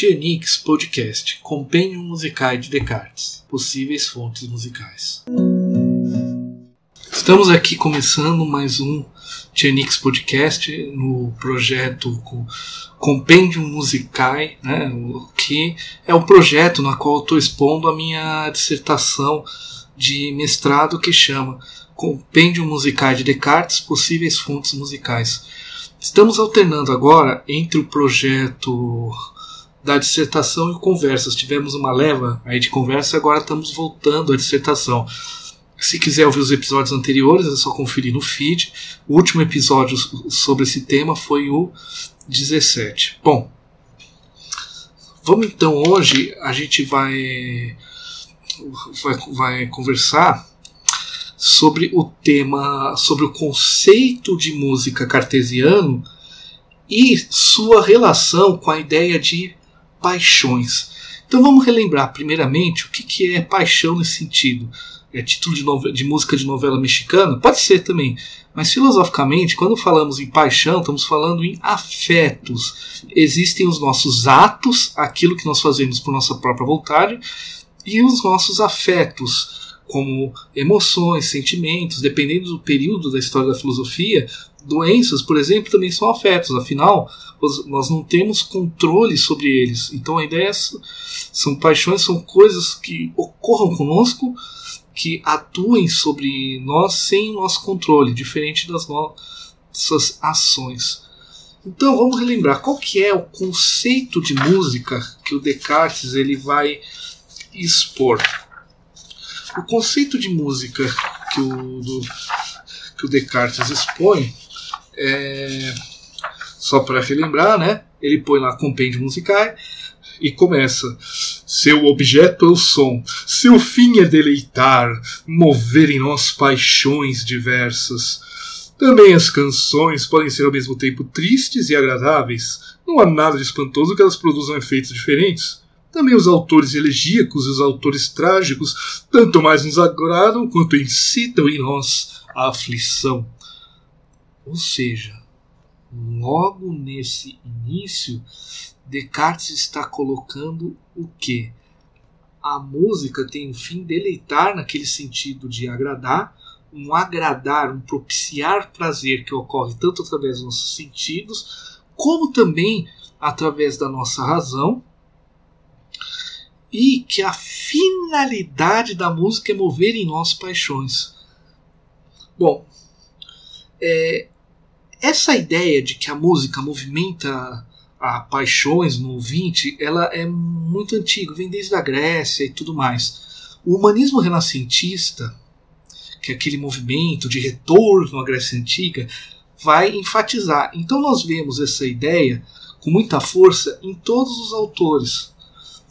Tiernix Podcast, Compêndio Musical de Descartes, possíveis fontes musicais. Estamos aqui começando mais um Tiernix Podcast no projeto Compêndio Musicae, né, que é um projeto na qual estou expondo a minha dissertação de mestrado que chama Compêndio Musicae de Descartes, possíveis fontes musicais. Estamos alternando agora entre o projeto da dissertação e conversas. Tivemos uma leva aí de conversa agora estamos voltando à dissertação. Se quiser ouvir os episódios anteriores, é só conferir no feed. O último episódio sobre esse tema foi o 17. Bom, vamos então hoje a gente vai vai, vai conversar sobre o tema, sobre o conceito de música cartesiano e sua relação com a ideia de paixões. Então vamos relembrar primeiramente o que, que é paixão nesse sentido. É título de, novela, de música de novela mexicana? Pode ser também. Mas filosoficamente, quando falamos em paixão, estamos falando em afetos. Existem os nossos atos, aquilo que nós fazemos por nossa própria vontade, e os nossos afetos, como emoções, sentimentos, dependendo do período da história da filosofia, doenças, por exemplo, também são afetos. Afinal, nós não temos controle sobre eles. Então a ideia é, são paixões, são coisas que ocorram conosco, que atuem sobre nós sem nosso controle, diferente das nossas ações. Então vamos relembrar qual que é o conceito de música que o Descartes ele vai expor. O conceito de música que o, do, que o Descartes expõe é só para relembrar, né? Ele põe lá compêndio musical e começa. Seu objeto é o som, seu fim é deleitar, mover em nós paixões diversas. Também as canções podem ser ao mesmo tempo tristes e agradáveis. Não há nada de espantoso que elas produzam efeitos diferentes. Também os autores elegíacos e os autores trágicos tanto mais nos agradam quanto incitam em nós a aflição. Ou seja, logo nesse início, Descartes está colocando o que? A música tem o fim deleitar naquele sentido de agradar, um agradar, um propiciar prazer que ocorre tanto através dos nossos sentidos, como também através da nossa razão, e que a finalidade da música é mover em nós paixões. Bom, é, essa ideia de que a música movimenta a paixões no ouvinte, ela é muito antiga, vem desde a Grécia e tudo mais. O humanismo renascentista, que é aquele movimento de retorno à Grécia Antiga, vai enfatizar. Então nós vemos essa ideia com muita força em todos os autores.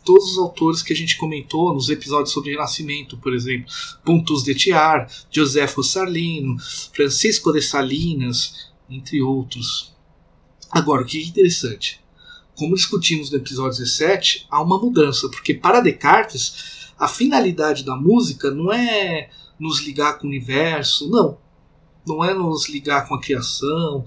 Todos os autores que a gente comentou nos episódios sobre Renascimento, por exemplo, Pontus de Tiar, Josefo Sarlino, Francisco de Salinas, entre outros. Agora, o que é interessante? Como discutimos no episódio 17, há uma mudança, porque para Descartes, a finalidade da música não é nos ligar com o universo, não. Não é nos ligar com a criação,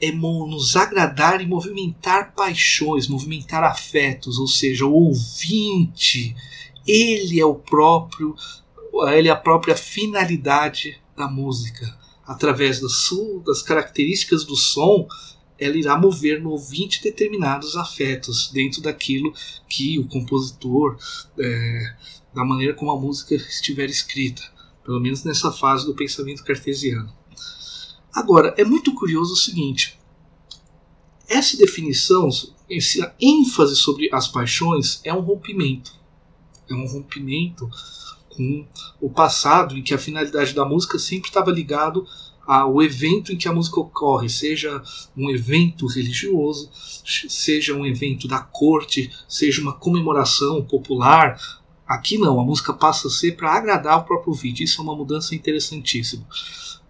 é nos agradar e movimentar paixões, movimentar afetos, ou seja, o ouvinte, ele é o próprio, ele é a própria finalidade da música através das características do som, ela irá mover no ouvinte determinados afetos dentro daquilo que o compositor, é, da maneira como a música estiver escrita, pelo menos nessa fase do pensamento cartesiano. Agora, é muito curioso o seguinte: essa definição, essa ênfase sobre as paixões é um rompimento. É um rompimento com o passado, em que a finalidade da música sempre estava ligado ao evento em que a música ocorre, seja um evento religioso, seja um evento da corte, seja uma comemoração popular. Aqui não, a música passa a ser para agradar o próprio vídeo. Isso é uma mudança interessantíssima.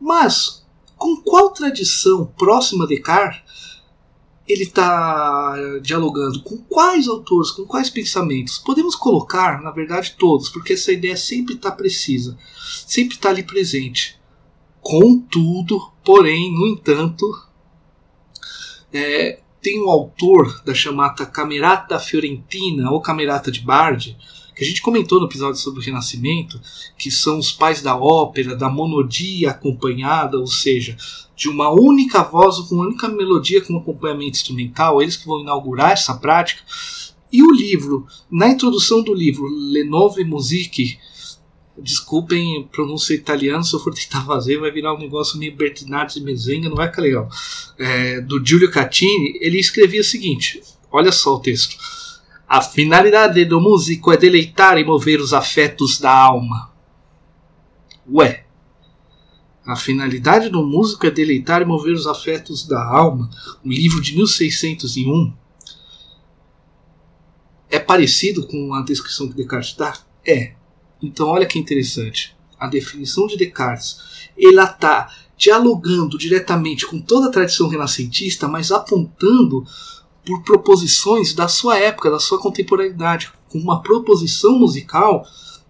Mas com qual tradição próxima de Descartes ele está dialogando com quais autores, com quais pensamentos? Podemos colocar, na verdade, todos, porque essa ideia sempre está precisa, sempre está ali presente. Contudo, porém, no entanto, é, tem um autor da chamada Camerata Fiorentina ou Camerata de Bardi, que a gente comentou no episódio sobre o Renascimento, que são os pais da ópera, da monodia acompanhada, ou seja, de uma única voz com uma única melodia com acompanhamento instrumental, eles que vão inaugurar essa prática. E o livro, na introdução do livro Le Nove Musique, desculpem pronúncia italiana, se eu for tentar fazer vai virar um negócio meio Bertinazzi de Mezenga, não vai ficar legal. É, do Giulio Catini, ele escrevia o seguinte: olha só o texto. A finalidade do músico é deleitar e mover os afetos da alma. Ué, a finalidade do músico é deleitar e mover os afetos da alma. Um livro de 1601 é parecido com a descrição que Descartes dá? É. Então olha que interessante. A definição de Descartes, ela está dialogando diretamente com toda a tradição renascentista, mas apontando por proposições da sua época, da sua contemporaneidade, com uma proposição musical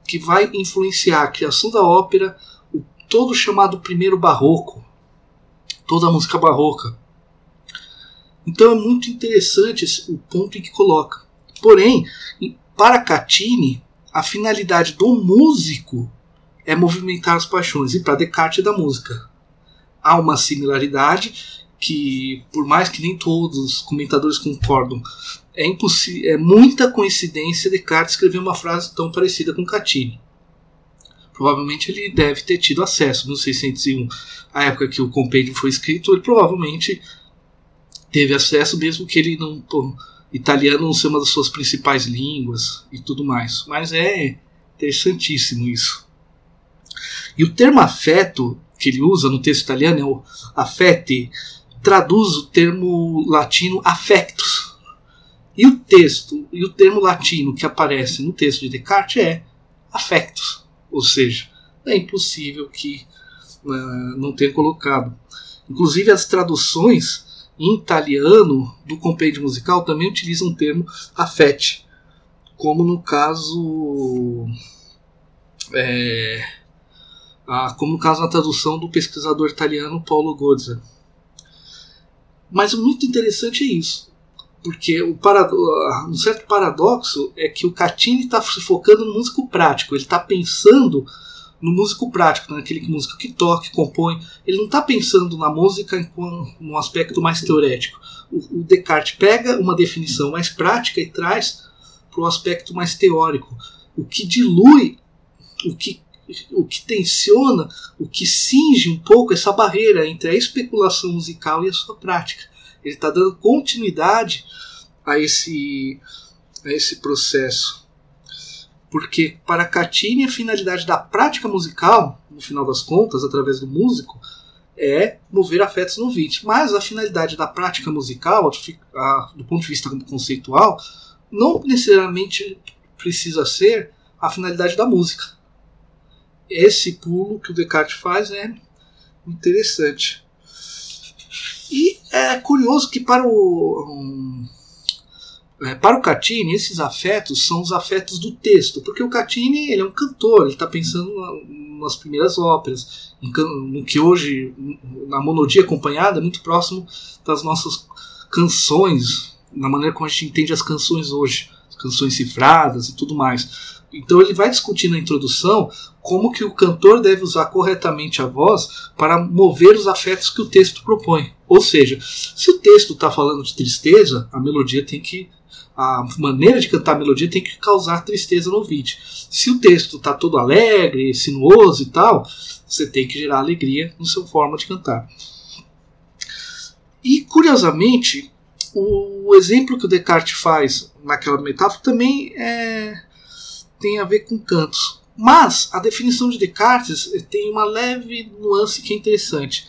que vai influenciar a criação da ópera, o todo chamado primeiro barroco, toda a música barroca. Então é muito interessante o ponto em que coloca. Porém, para Catini, a finalidade do músico é movimentar as paixões, e para Descartes da música. Há uma similaridade que, por mais que nem todos os comentadores concordam, é, impossível, é muita coincidência Descartes escrever uma frase tão parecida com Catini. Provavelmente ele deve ter tido acesso no 601, a época que o compêndio foi escrito, ele provavelmente teve acesso, mesmo que ele não italiano não ser uma das suas principais línguas e tudo mais. Mas é interessantíssimo isso. E o termo afeto que ele usa no texto italiano é o affetti, traduz o termo latino affectus. E o texto, e o termo latino que aparece no texto de Descartes é affectus, ou seja, é impossível que uh, não tenha colocado. Inclusive as traduções em italiano do compêndio musical também utiliza um termo affetti, como no caso é, como no caso na tradução do pesquisador italiano Paulo Gozza. Mas o muito interessante é isso, porque o um certo paradoxo é que o Catini está se focando no músico prático, ele está pensando no músico prático, naquele músico que toca, que compõe. Ele não está pensando na música num aspecto mais teorético. O Descartes pega uma definição mais prática e traz para o aspecto mais teórico, o que dilui, o que, o que tensiona, o que cinge um pouco essa barreira entre a especulação musical e a sua prática. Ele está dando continuidade a esse, a esse processo porque para Catini a finalidade da prática musical, no final das contas, através do músico, é mover afetos no ouvinte. Mas a finalidade da prática musical, do ponto de vista conceitual, não necessariamente precisa ser a finalidade da música. Esse pulo que o Descartes faz é interessante. E é curioso que para o um, é, para o Catini, esses afetos são os afetos do texto, porque o Catini ele é um cantor, ele está pensando nas primeiras óperas, no que hoje, na monodia acompanhada, é muito próximo das nossas canções, na maneira como a gente entende as canções hoje, canções cifradas e tudo mais. Então ele vai discutir na introdução como que o cantor deve usar corretamente a voz para mover os afetos que o texto propõe. Ou seja, se o texto está falando de tristeza, a melodia tem que a maneira de cantar a melodia tem que causar tristeza no ouvinte. Se o texto está todo alegre, sinuoso e tal, você tem que gerar alegria na sua forma de cantar. E curiosamente, o exemplo que o Descartes faz naquela metáfora também é, tem a ver com cantos. Mas a definição de Descartes tem uma leve nuance que é interessante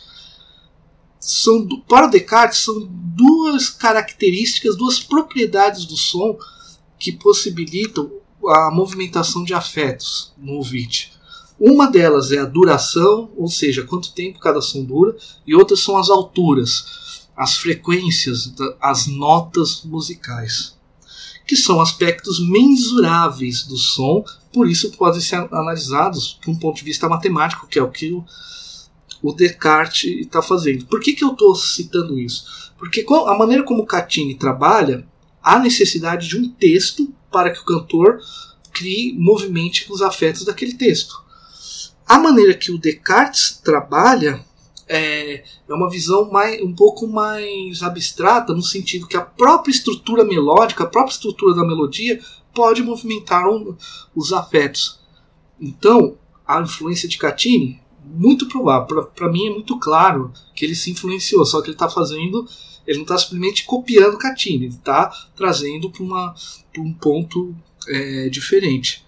são para Descartes são duas características, duas propriedades do som que possibilitam a movimentação de afetos no ouvinte. Uma delas é a duração, ou seja, quanto tempo cada som dura, e outras são as alturas, as frequências, as notas musicais, que são aspectos mensuráveis do som, por isso podem ser analisados de um ponto de vista matemático, que é o que o Descartes está fazendo. Por que, que eu estou citando isso? Porque a maneira como Catini trabalha, há necessidade de um texto para que o cantor crie, movimente os afetos daquele texto. A maneira que o Descartes trabalha é, é uma visão mais, um pouco mais abstrata, no sentido que a própria estrutura melódica, a própria estrutura da melodia, pode movimentar um, os afetos. Então, a influência de Catini, muito provável, para mim é muito claro que ele se influenciou, só que ele está fazendo, ele não está simplesmente copiando Catini, ele está trazendo para um ponto é, diferente.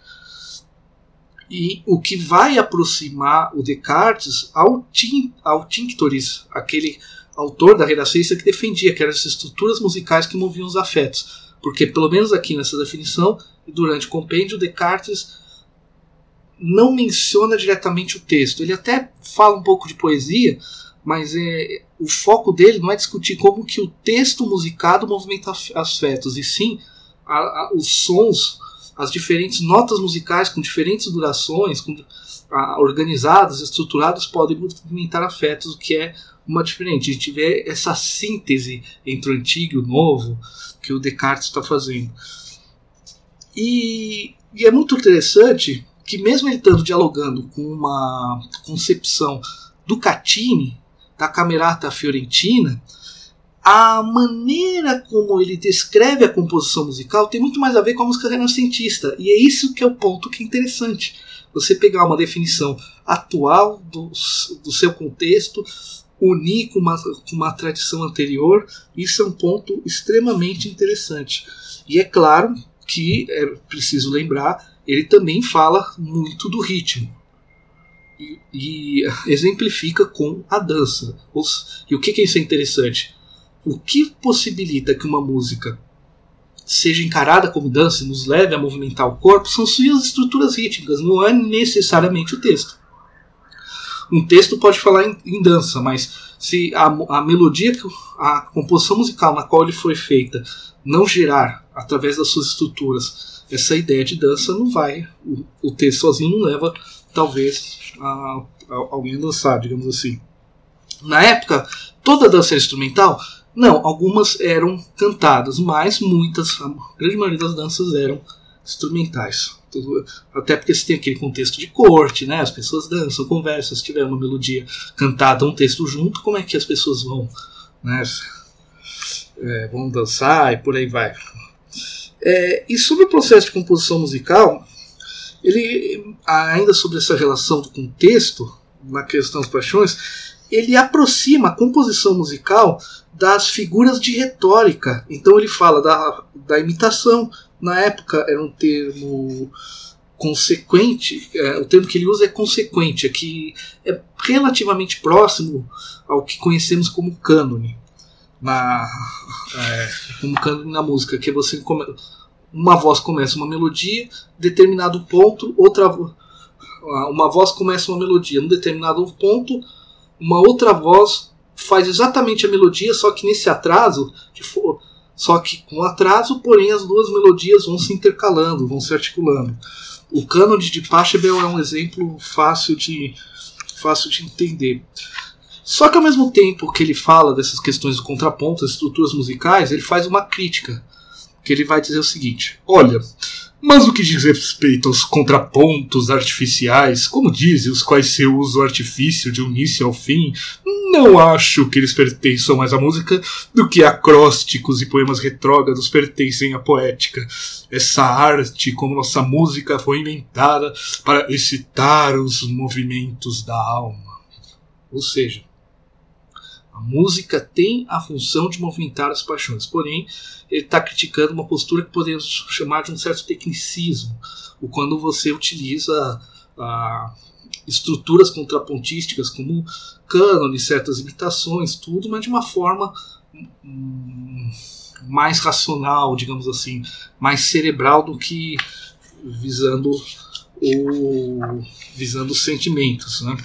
E o que vai aproximar o Descartes ao, Tim, ao Tinctoris, aquele autor da Renascença que defendia que eram as estruturas musicais que moviam os afetos. Porque, pelo menos aqui nessa definição, durante o compêndio, Descartes não menciona diretamente o texto. Ele até fala um pouco de poesia, mas é, o foco dele não é discutir como que o texto musicado movimenta afetos, e sim a, a, os sons as diferentes notas musicais com diferentes durações, com, a, organizadas, estruturadas, podem movimentar afetos, o que é uma diferente. A gente vê essa síntese entre o antigo e o novo que o Descartes está fazendo. E, e, é muito interessante que, mesmo ele estando dialogando com uma concepção do Catini, da Camerata Fiorentina, a maneira como ele descreve a composição musical tem muito mais a ver com a música renascentista. E é isso que é o ponto que é interessante. Você pegar uma definição atual do, do seu contexto, unir com uma, com uma tradição anterior, isso é um ponto extremamente interessante. E é claro que, é preciso lembrar, ele também fala muito do ritmo. E, e exemplifica com a dança. E o que, que é isso interessante? O que possibilita que uma música seja encarada como dança e nos leve a movimentar o corpo são suas estruturas rítmicas, não é necessariamente o texto. Um texto pode falar em, em dança, mas se a, a melodia, a composição musical na qual ele foi feita não gerar, através das suas estruturas, essa ideia de dança, não vai. O, o texto sozinho não leva, talvez, a, a, alguém a dançar, digamos assim. Na época, toda dança instrumental não, algumas eram cantadas, mas muitas, a grande maioria das danças eram instrumentais. Até porque você tem aquele contexto de corte, né? As pessoas dançam, conversam, se tiver uma melodia cantada, um texto junto, como é que as pessoas vão, né? É, vão dançar e por aí vai. É, e sobre o processo de composição musical, ele ainda sobre essa relação do contexto na questão das paixões, ele aproxima a composição musical das figuras de retórica. Então ele fala da, da imitação. Na época era um termo consequente, é, o termo que ele usa é consequente, é que é relativamente próximo ao que conhecemos como cânone. Na, é, como cânone na música, que é você come, uma voz começa uma melodia, determinado ponto, outra uma voz começa uma melodia, num determinado ponto, uma outra voz faz exatamente a melodia, só que nesse atraso, for, só que com atraso, porém as duas melodias vão se intercalando, vão se articulando. O cânone de Pachelbel é um exemplo fácil de, fácil de entender. Só que ao mesmo tempo que ele fala dessas questões do contraponto, das estruturas musicais, ele faz uma crítica, que ele vai dizer o seguinte: olha, mas no que diz respeito aos contrapontos artificiais, como dizem os quais se usa o artifício de início ao fim, não acho que eles pertençam mais à música do que acrósticos e poemas retrógrados pertencem à poética. Essa arte, como nossa música, foi inventada para excitar os movimentos da alma. Ou seja, música tem a função de movimentar as paixões, porém, ele está criticando uma postura que podemos chamar de um certo tecnicismo, o quando você utiliza ah, estruturas contrapontísticas como cânone, certas imitações, tudo, mas de uma forma hum, mais racional, digamos assim, mais cerebral do que visando o visando os sentimentos, né?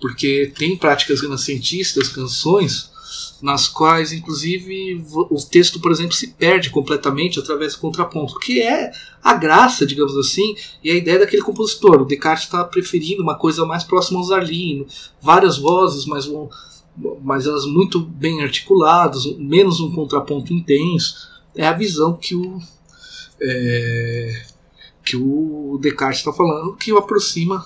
Porque tem práticas renascentistas, canções, nas quais, inclusive, o texto, por exemplo, se perde completamente através do contraponto, que é a graça, digamos assim, e a ideia daquele compositor. O Descartes está preferindo uma coisa mais próxima ao Zarlino, várias vozes, mas, mas elas muito bem articuladas, menos um contraponto intenso. É a visão que o, é, que o Descartes está falando, que o aproxima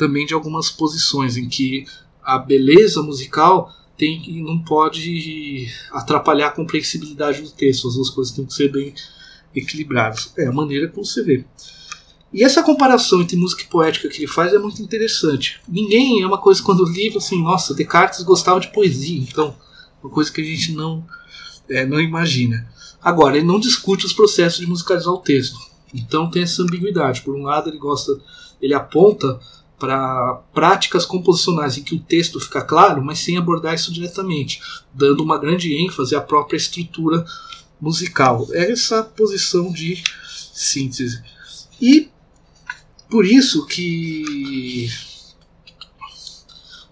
também de algumas posições em que a beleza musical tem, não pode atrapalhar a compreensibilidade do texto. As duas coisas têm que ser bem equilibradas. É a maneira como você vê. E essa comparação entre música e poética que ele faz é muito interessante. Ninguém é uma coisa quando livro assim, nossa, Descartes gostava de poesia, então uma coisa que a gente não é, não imagina. Agora, ele não discute os processos de musicalizar o texto. Então tem essa ambiguidade. Por um lado, ele gosta, ele aponta para práticas composicionais em que o texto fica claro, mas sem abordar isso diretamente, dando uma grande ênfase à própria estrutura musical. É essa posição de síntese. E por isso que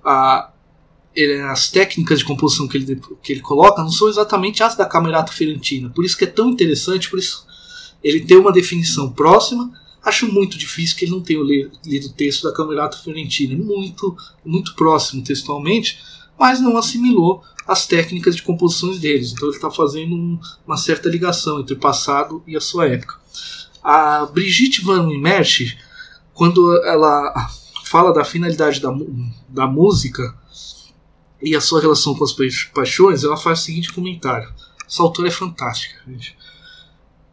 a, ele, as técnicas de composição que ele, que ele coloca não são exatamente as da Camerata Fiorentina. Por isso que é tão interessante, por isso ele tem uma definição próxima, Acho muito difícil que ele não tenha lido o texto da Camerata Fiorentina, muito, muito próximo textualmente, mas não assimilou as técnicas de composições deles. Então ele está fazendo um, uma certa ligação entre o passado e a sua época. A Brigitte Van Immersch, quando ela fala da finalidade da, da música e a sua relação com as paixões, ela faz o seguinte comentário. Essa autora é fantástica, gente.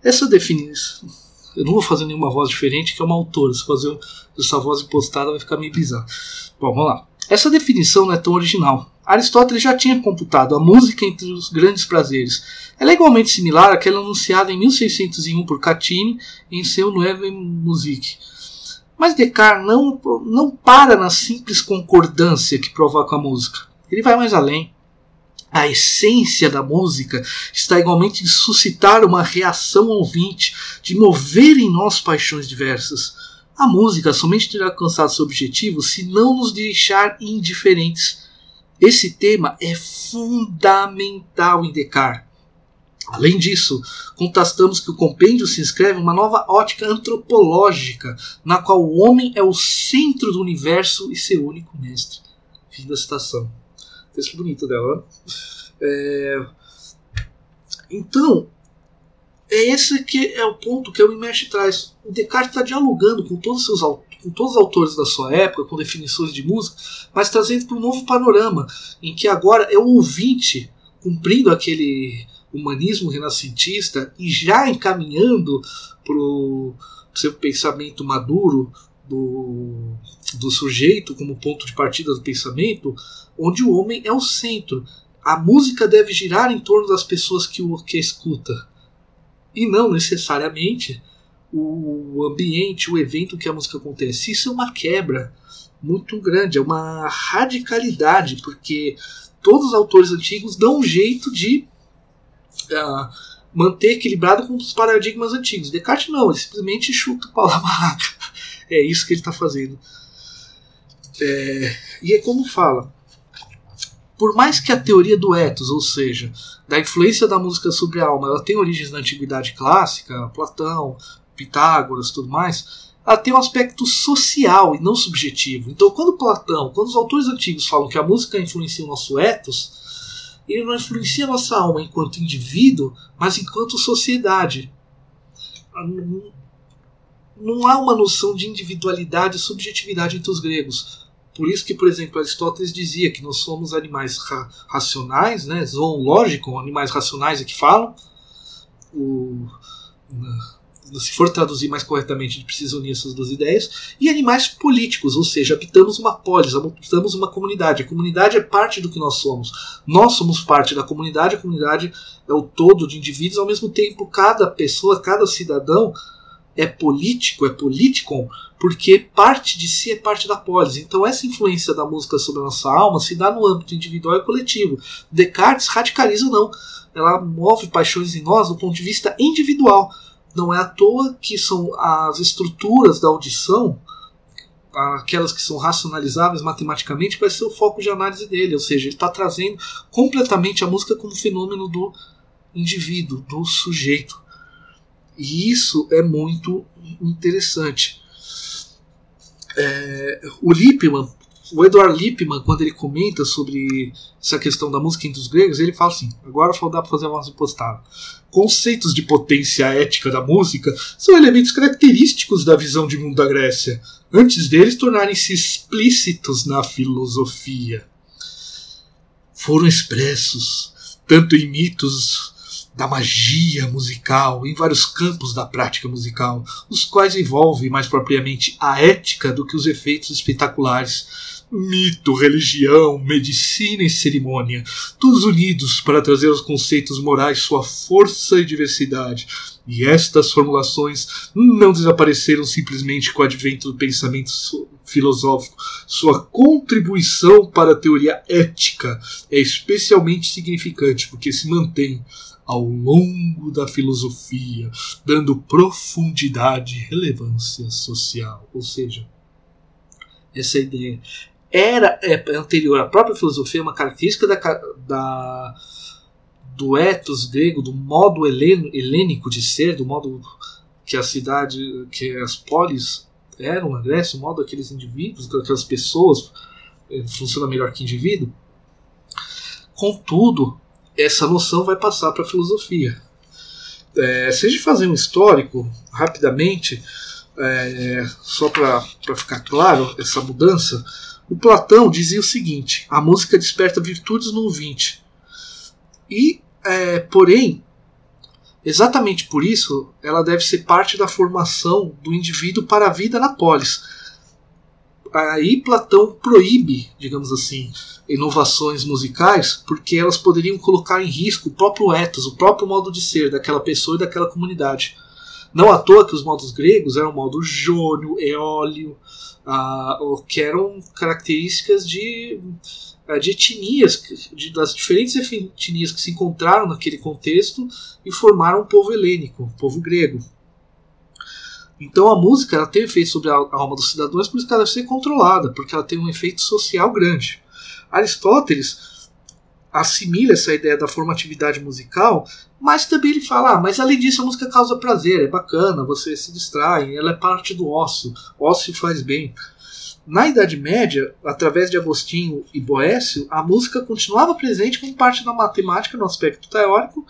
Essa definição eu não vou fazer nenhuma voz diferente, que é uma autora. Se fazer essa voz impostada vai ficar meio bizarro. Bom, vamos lá. Essa definição não é tão original. Aristóteles já tinha computado a música entre os grandes prazeres. Ela é igualmente similar àquela anunciada em 1601 por Catini em seu Nueve Musique. Mas Descartes não, não para na simples concordância que provoca a música. Ele vai mais além. A essência da música está igualmente em suscitar uma reação ouvinte, de mover em nós paixões diversas. A música somente terá alcançado seu objetivo se não nos deixar indiferentes. Esse tema é fundamental em Descartes. Além disso, contrastamos que o compêndio se inscreve em uma nova ótica antropológica, na qual o homem é o centro do universo e seu único mestre. Fim da citação. Texto bonito dela. É... Então, é esse que é o ponto que o Imesh traz. O Descartes está dialogando com todos, os seus, com todos os autores da sua época, com definições de música, mas trazendo para um novo panorama, em que agora é o ouvinte cumprindo aquele humanismo renascentista e já encaminhando para o seu pensamento maduro do, do sujeito como ponto de partida do pensamento, onde o homem é o centro. A música deve girar em torno das pessoas que o que escuta e não necessariamente o ambiente, o evento que a música acontece. Isso é uma quebra muito grande, é uma radicalidade, porque todos os autores antigos dão um jeito de uh, manter equilibrado com os paradigmas antigos. Descartes não, ele simplesmente chuta o pau na barraca. É isso que ele está fazendo. É, e é como fala: por mais que a teoria do ethos, ou seja, da influência da música sobre a alma, ela tem origens na antiguidade clássica, Platão, Pitágoras, tudo mais, ela tem um aspecto social e não subjetivo. Então, quando Platão, quando os autores antigos falam que a música influencia o nosso ethos, ele não influencia a nossa alma enquanto indivíduo, mas enquanto sociedade. Não há uma noção de individualidade e subjetividade entre os gregos. Por isso que, por exemplo, Aristóteles dizia que nós somos animais ra racionais, né, zoológicos, animais racionais é que falam. O, se for traduzir mais corretamente, a gente precisa unir essas duas ideias. E animais políticos, ou seja, habitamos uma polis, habitamos uma comunidade. A comunidade é parte do que nós somos. Nós somos parte da comunidade, a comunidade é o todo de indivíduos, ao mesmo tempo, cada pessoa, cada cidadão é político, é político, porque parte de si é parte da polis. Então essa influência da música sobre a nossa alma se dá no âmbito individual e coletivo. Descartes radicaliza não. Ela move paixões em nós do ponto de vista individual. Não é à toa que são as estruturas da audição aquelas que são racionalizáveis matematicamente, vai ser o foco de análise dele. Ou seja, ele está trazendo completamente a música como fenômeno do indivíduo, do sujeito. E isso é muito interessante. É, o Lippmann, o Edward Lippmann, quando ele comenta sobre essa questão da música entre os gregos, ele fala assim: agora dá para fazer uma impostada. Conceitos de potência ética da música são elementos característicos da visão de mundo da Grécia, antes deles tornarem-se explícitos na filosofia. Foram expressos tanto em mitos da magia musical, em vários campos da prática musical, os quais envolvem mais propriamente a ética do que os efeitos espetaculares. Mito, religião, medicina e cerimônia, todos unidos para trazer aos conceitos morais sua força e diversidade. E estas formulações não desapareceram simplesmente com o advento do pensamento filosófico. Sua contribuição para a teoria ética é especialmente significante porque se mantém ao longo da filosofia, dando profundidade e relevância social. Ou seja, essa ideia era é, anterior à própria filosofia, uma característica da, da do ethos grego, do modo helênico de ser, do modo que a cidade, que as polis eram na Grécia, o modo aqueles indivíduos, aquelas pessoas eh, funciona melhor que indivíduo. Contudo, essa noção vai passar para a filosofia. É, se a gente fazer um histórico rapidamente, é, só para ficar claro essa mudança, o Platão dizia o seguinte: a música desperta virtudes no ouvinte. E, é, porém, exatamente por isso, ela deve ser parte da formação do indivíduo para a vida na polis aí Platão proíbe, digamos assim, inovações musicais, porque elas poderiam colocar em risco o próprio ethos, o próprio modo de ser daquela pessoa e daquela comunidade. Não à toa que os modos gregos eram modo jônio, eólio, ah, que eram características de, ah, de etnias, de, das diferentes etnias que se encontraram naquele contexto e formaram o povo helênico, o povo grego. Então a música ela tem efeito sobre a alma dos cidadãos, por isso que ela deve ser controlada, porque ela tem um efeito social grande. Aristóteles assimila essa ideia da formatividade musical, mas também ele fala: ah, mas além disso a música causa prazer, é bacana, você se distrai, ela é parte do ócio, ócio faz bem. Na Idade Média, através de Agostinho e Boécio, a música continuava presente como parte da matemática no aspecto teórico,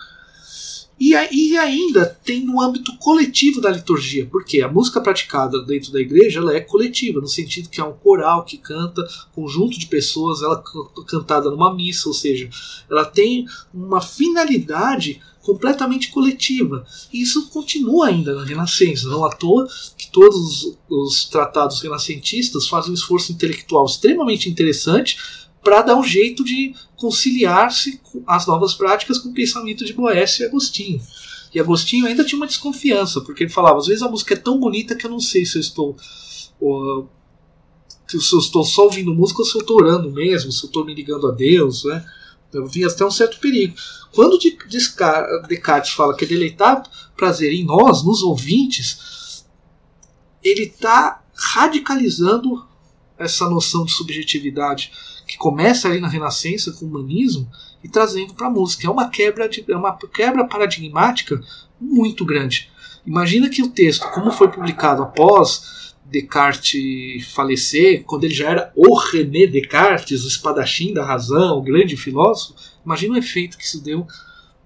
e, e ainda tem no âmbito coletivo da liturgia, porque a música praticada dentro da igreja ela é coletiva, no sentido que é um coral que canta, conjunto de pessoas, ela cantada numa missa, ou seja, ela tem uma finalidade completamente coletiva. E isso continua ainda na Renascença, não à toa que todos os, os tratados renascentistas fazem um esforço intelectual extremamente interessante para dar um jeito de conciliar-se as novas práticas com o pensamento de Boécio e Agostinho. E Agostinho ainda tinha uma desconfiança, porque ele falava: às vezes a música é tão bonita que eu não sei se eu estou. Ou, se eu estou só ouvindo música ou se eu estou orando mesmo, se eu estou me ligando a Deus. Né? Eu vi até um certo perigo. Quando Descartes fala que é deleitar prazer em nós, nos ouvintes, ele está radicalizando essa noção de subjetividade que começa ali na Renascença com o humanismo e trazendo para a música. É uma quebra de, é uma quebra paradigmática muito grande. Imagina que o texto, como foi publicado após Descartes falecer, quando ele já era o René Descartes, o espadachim da razão, o grande filósofo, imagina o efeito que isso deu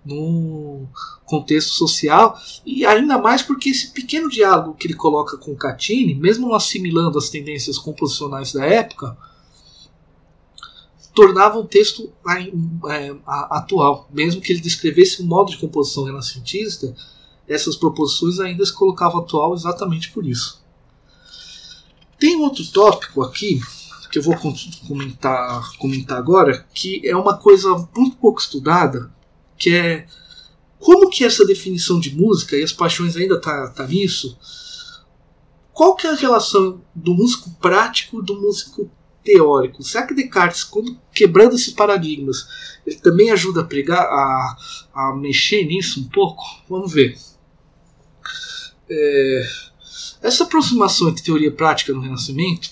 no contexto social e ainda mais porque esse pequeno diálogo que ele coloca com Catini, mesmo não assimilando as tendências composicionais da época, tornava um texto é, atual. Mesmo que ele descrevesse um modo de composição renascentista, essas proposições ainda se colocavam atual exatamente por isso. Tem outro tópico aqui que eu vou comentar, comentar agora, que é uma coisa muito pouco estudada, que é como que essa definição de música, e as paixões ainda tá, tá nisso, qual que é a relação do músico prático do músico teórico. Será que Descartes, quando quebrando esses paradigmas, ele também ajuda a pregar, a, a mexer nisso um pouco? Vamos ver. É, essa aproximação entre teoria e prática no Renascimento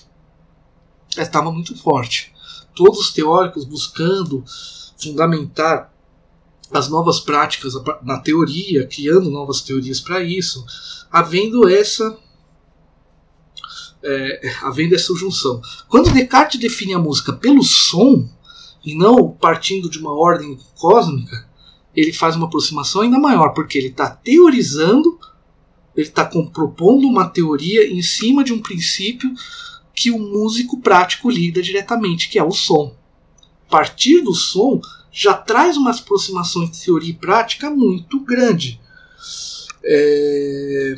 estava muito forte. Todos os teóricos buscando fundamentar as novas práticas na teoria, criando novas teorias para isso, havendo essa é, havendo essa junção. Quando Descartes define a música pelo som e não partindo de uma ordem cósmica, ele faz uma aproximação ainda maior, porque ele está teorizando, ele está propondo uma teoria em cima de um princípio que o músico prático lida diretamente, que é o som. Partir do som já traz uma aproximação entre teoria e prática muito grande. É...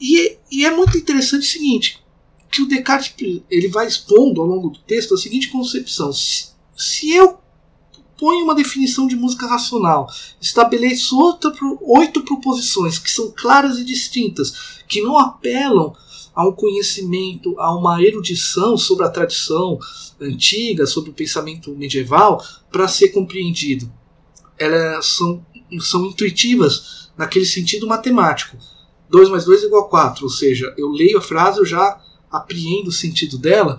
E, e, é muito interessante o seguinte, que o Descartes ele vai expondo ao longo do texto a seguinte concepção: se, se eu ponho uma definição de música racional, estabeleço outra, oito proposições que são claras e distintas, que não apelam a um conhecimento, a uma erudição sobre a tradição antiga, sobre o pensamento medieval, para ser compreendido. Elas são, são intuitivas naquele sentido matemático. 2 mais 2 é igual a 4, ou seja, eu leio a frase, eu já apreendo o sentido dela.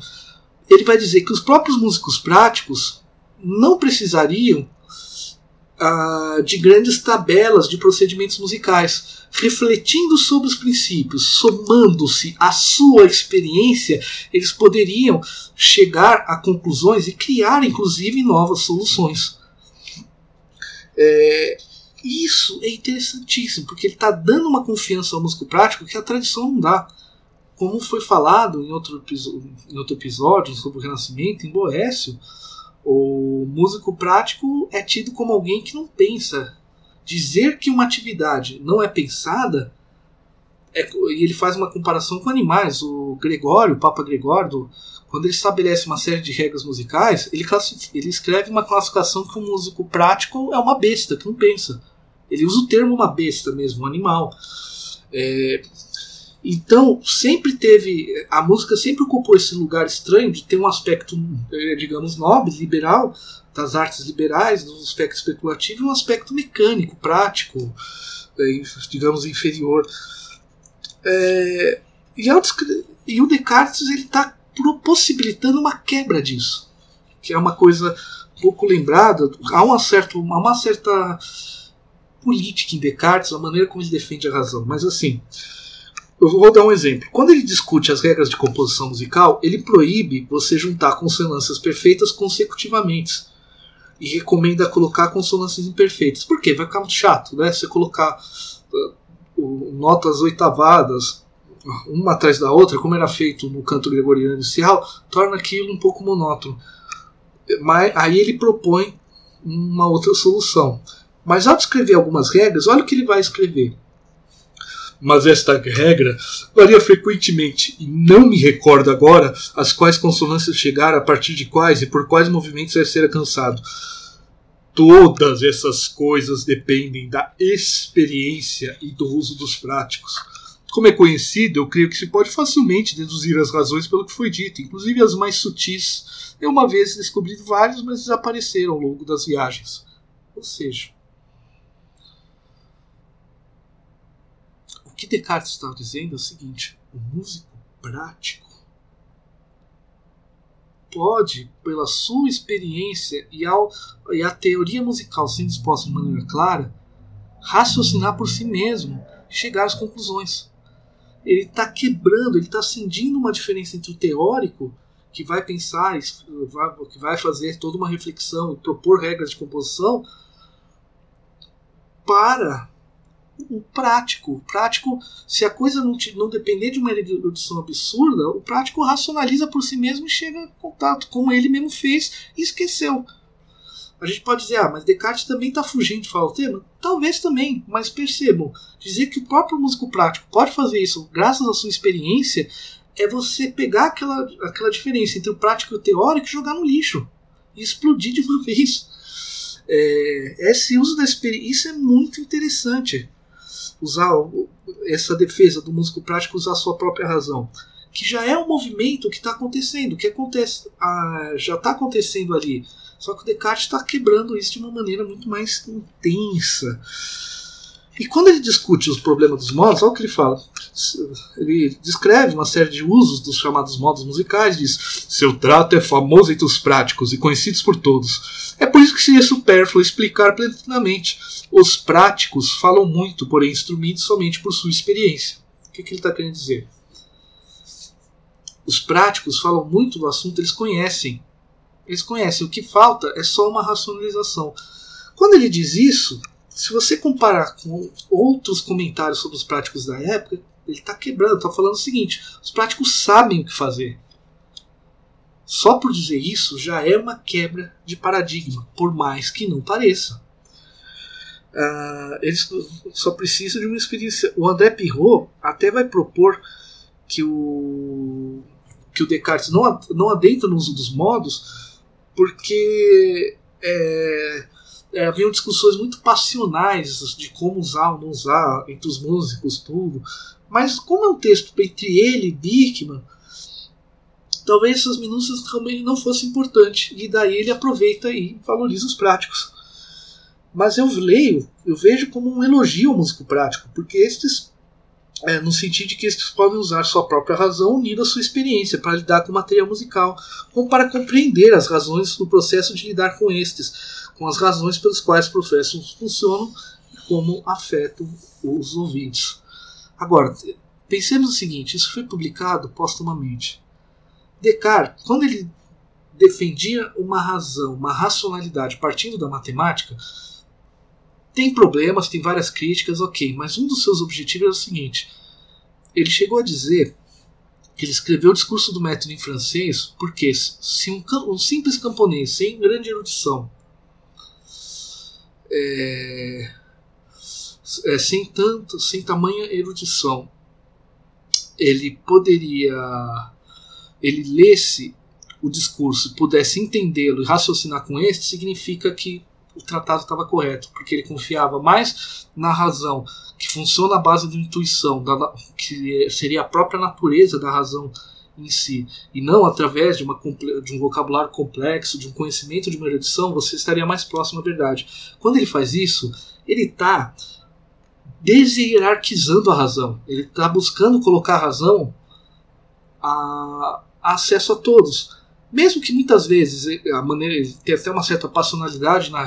Ele vai dizer que os próprios músicos práticos não precisariam de grandes tabelas de procedimentos musicais, refletindo sobre os princípios, somando-se à sua experiência, eles poderiam chegar a conclusões e criar, inclusive, novas soluções. É, isso é interessantíssimo, porque ele está dando uma confiança ao músico prático que a tradição não dá. Como foi falado em outro, em outro episódio sobre o Renascimento, em Boécio, o músico prático é tido como alguém que não pensa. Dizer que uma atividade não é pensada, é, e ele faz uma comparação com animais. O Gregório, o Papa Gregório, do, quando ele estabelece uma série de regras musicais, ele, ele escreve uma classificação que o músico prático é uma besta, que não pensa. Ele usa o termo uma besta mesmo, um animal. É, então, sempre teve. A música sempre ocupou esse lugar estranho de ter um aspecto, eh, digamos, nobre, liberal, das artes liberais, do aspecto especulativo, e um aspecto mecânico, prático, eh, digamos, inferior. É, e, e, o Descartes está possibilitando uma quebra disso, que é uma coisa pouco lembrada. Há uma, certa, uma certa política em Descartes, a maneira como ele defende a razão, mas assim. Eu vou dar um exemplo. Quando ele discute as regras de composição musical, ele proíbe você juntar consonâncias perfeitas consecutivamente. E recomenda colocar consonâncias imperfeitas. Por quê? Vai ficar muito chato, né? Você colocar uh, notas oitavadas, uma atrás da outra, como era feito no canto gregoriano inicial, torna aquilo um pouco monótono. Mas aí ele propõe uma outra solução. Mas ao descrever algumas regras, olha o que ele vai escrever mas esta regra varia frequentemente e não me recordo agora as quais consonâncias chegaram a partir de quais e por quais movimentos deve ser alcançado. Todas essas coisas dependem da experiência e do uso dos práticos. Como é conhecido, eu creio que se pode facilmente deduzir as razões pelo que foi dito, inclusive as mais sutis. Eu uma vez descobri vários, mas desapareceram ao longo das viagens. Ou seja, que Descartes está dizendo é o seguinte: o músico prático pode, pela sua experiência e, ao, e a teoria musical sendo exposta de maneira clara, raciocinar por si mesmo, chegar às conclusões. Ele está quebrando, ele está acendindo uma diferença entre o teórico, que vai pensar, que vai fazer toda uma reflexão e propor regras de composição, para o prático. O prático, se a coisa não, te, não depender de uma erudição absurda, o prático racionaliza por si mesmo e chega em contato, como ele mesmo fez e esqueceu. A gente pode dizer, ah, mas Descartes também está fugindo de falar o tema? Talvez também, mas percebam, dizer que o próprio músico prático pode fazer isso graças à sua experiência é você pegar aquela, aquela diferença entre o prático e o teórico e jogar no lixo e explodir de uma vez. É, esse uso da experiência é muito interessante usar essa defesa do músico prático usar a sua própria razão, que já é um movimento que está acontecendo, que acontece, ah, já está acontecendo ali. Só que o Descartes está quebrando isso de uma maneira muito mais intensa. E quando ele discute os problemas dos modos, olha o que ele fala. Ele descreve uma série de usos dos chamados modos musicais, diz: seu trato é famoso entre os práticos e conhecidos por todos. É por isso que seria supérfluo explicar plenamente. Os práticos falam muito, porém instruídos somente por sua experiência. O que, que ele está querendo dizer? Os práticos falam muito do assunto, eles conhecem. Eles conhecem. O que falta é só uma racionalização. Quando ele diz isso, se você comparar com outros comentários sobre os práticos da época, ele está quebrando, está falando o seguinte: os práticos sabem o que fazer. Só por dizer isso já é uma quebra de paradigma, por mais que não pareça. Uh, eles só precisam de uma experiência. O André Pirot até vai propor que o, que o Descartes não, não adentra no uso dos modos, porque é, é, haviam discussões muito passionais de como usar ou não usar entre os músicos, tudo. Mas como é um texto entre ele e Bickman, talvez essas minúcias também não fossem importantes. E daí ele aproveita e valoriza os práticos. Mas eu leio, eu vejo como um elogio ao músico prático, porque estes, é, no sentido de que estes podem usar sua própria razão unida à sua experiência para lidar com o material musical, como para compreender as razões do processo de lidar com estes com as razões pelas quais os processos funcionam e como afetam os ouvintes. Agora, pensemos o seguinte: isso foi publicado postumamente. Descartes, quando ele defendia uma razão, uma racionalidade partindo da matemática, tem problemas, tem várias críticas, ok, mas um dos seus objetivos era o seguinte: ele chegou a dizer que ele escreveu o discurso do método em francês porque se um, um simples camponês sem grande erudição é, é, sem tanto, sem tamanha erudição, ele poderia, ele lesse o discurso, pudesse entendê-lo e raciocinar com este, significa que o tratado estava correto, porque ele confiava mais na razão que funciona à base da intuição, da, que seria a própria natureza da razão em si, e não através de, uma, de um vocabulário complexo, de um conhecimento de uma erudição, você estaria mais próximo à verdade. Quando ele faz isso, ele está deshierarquizando a razão, ele está buscando colocar a razão a, a, acesso a todos. Mesmo que muitas vezes a maneira tem até uma certa passionalidade na,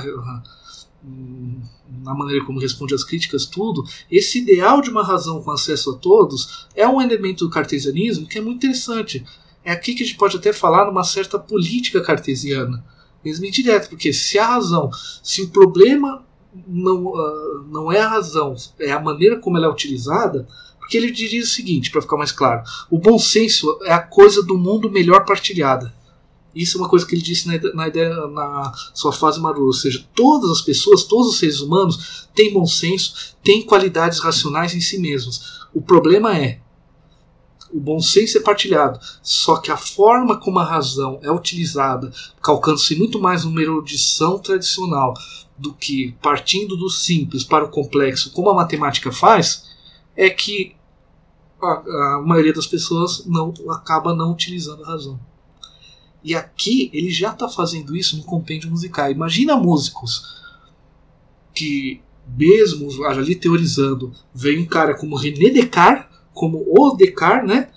na maneira como responde às críticas, tudo, esse ideal de uma razão com acesso a todos é um elemento do cartesianismo que é muito interessante. É aqui que a gente pode até falar numa certa política cartesiana, mesmo indireto, porque se a razão, se o problema não, uh, não é a razão, é a maneira como ela é utilizada, porque ele diria o seguinte, para ficar mais claro: o bom senso é a coisa do mundo melhor partilhada. Isso é uma coisa que ele disse na, na, ideia, na sua fase madura, ou seja, todas as pessoas, todos os seres humanos têm bom senso, têm qualidades racionais em si mesmos. O problema é o bom senso é partilhado, só que a forma como a razão é utilizada, calcando-se muito mais numa erudição tradicional do que partindo do simples para o complexo, como a matemática faz, é que a, a maioria das pessoas não acaba não utilizando a razão. E aqui ele já está fazendo isso no compêndio musical. Imagina músicos que, mesmo ali teorizando, vem um cara como René Descartes, como o Descartes, né?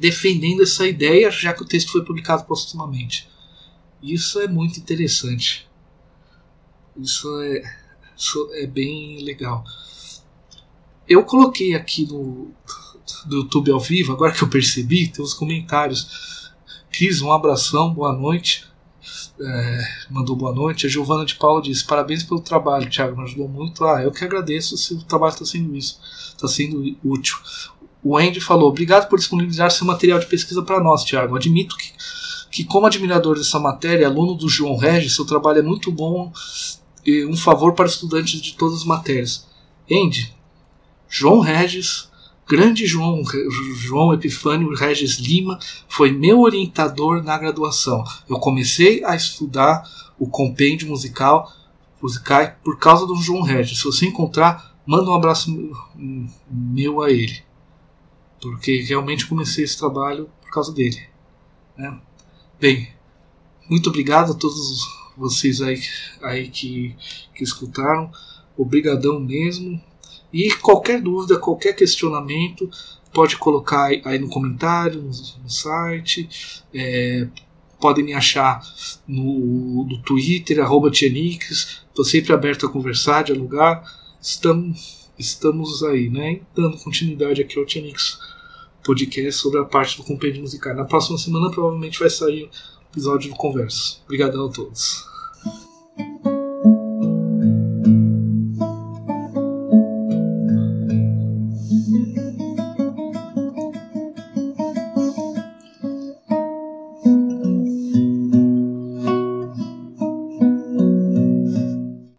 defendendo essa ideia, já que o texto foi publicado postumamente. Isso é muito interessante. Isso é, isso é bem legal. Eu coloquei aqui no, do YouTube ao vivo, agora que eu percebi, tem os comentários Cris, um abração, boa noite. É, mandou boa noite. A Giovana de Paula disse: Parabéns pelo trabalho, Thiago, me ajudou muito. Ah, eu que agradeço se o trabalho está sendo isso, está sendo útil. O Andy falou: Obrigado por disponibilizar seu material de pesquisa para nós, Thiago. Admito que, que, como admirador dessa matéria, aluno do João Regis, seu trabalho é muito bom e um favor para estudantes de todas as matérias. Andy, João Regis grande João, João Epifânio Regis Lima foi meu orientador na graduação. Eu comecei a estudar o compêndio musical por causa do João Regis. Se você encontrar, manda um abraço meu a ele. Porque realmente comecei esse trabalho por causa dele. Né? Bem, muito obrigado a todos vocês aí, aí que, que escutaram. Obrigadão mesmo. E qualquer dúvida, qualquer questionamento, pode colocar aí no comentário, no, no site. É, podem me achar no, no Twitter, arroba Estou sempre aberto a conversar, dialogar. Estamos, estamos aí, né? Dando continuidade aqui ao Tianix podcast sobre a parte do compêndio musical. Na próxima semana provavelmente vai sair o episódio do Converso. Obrigadão a todos.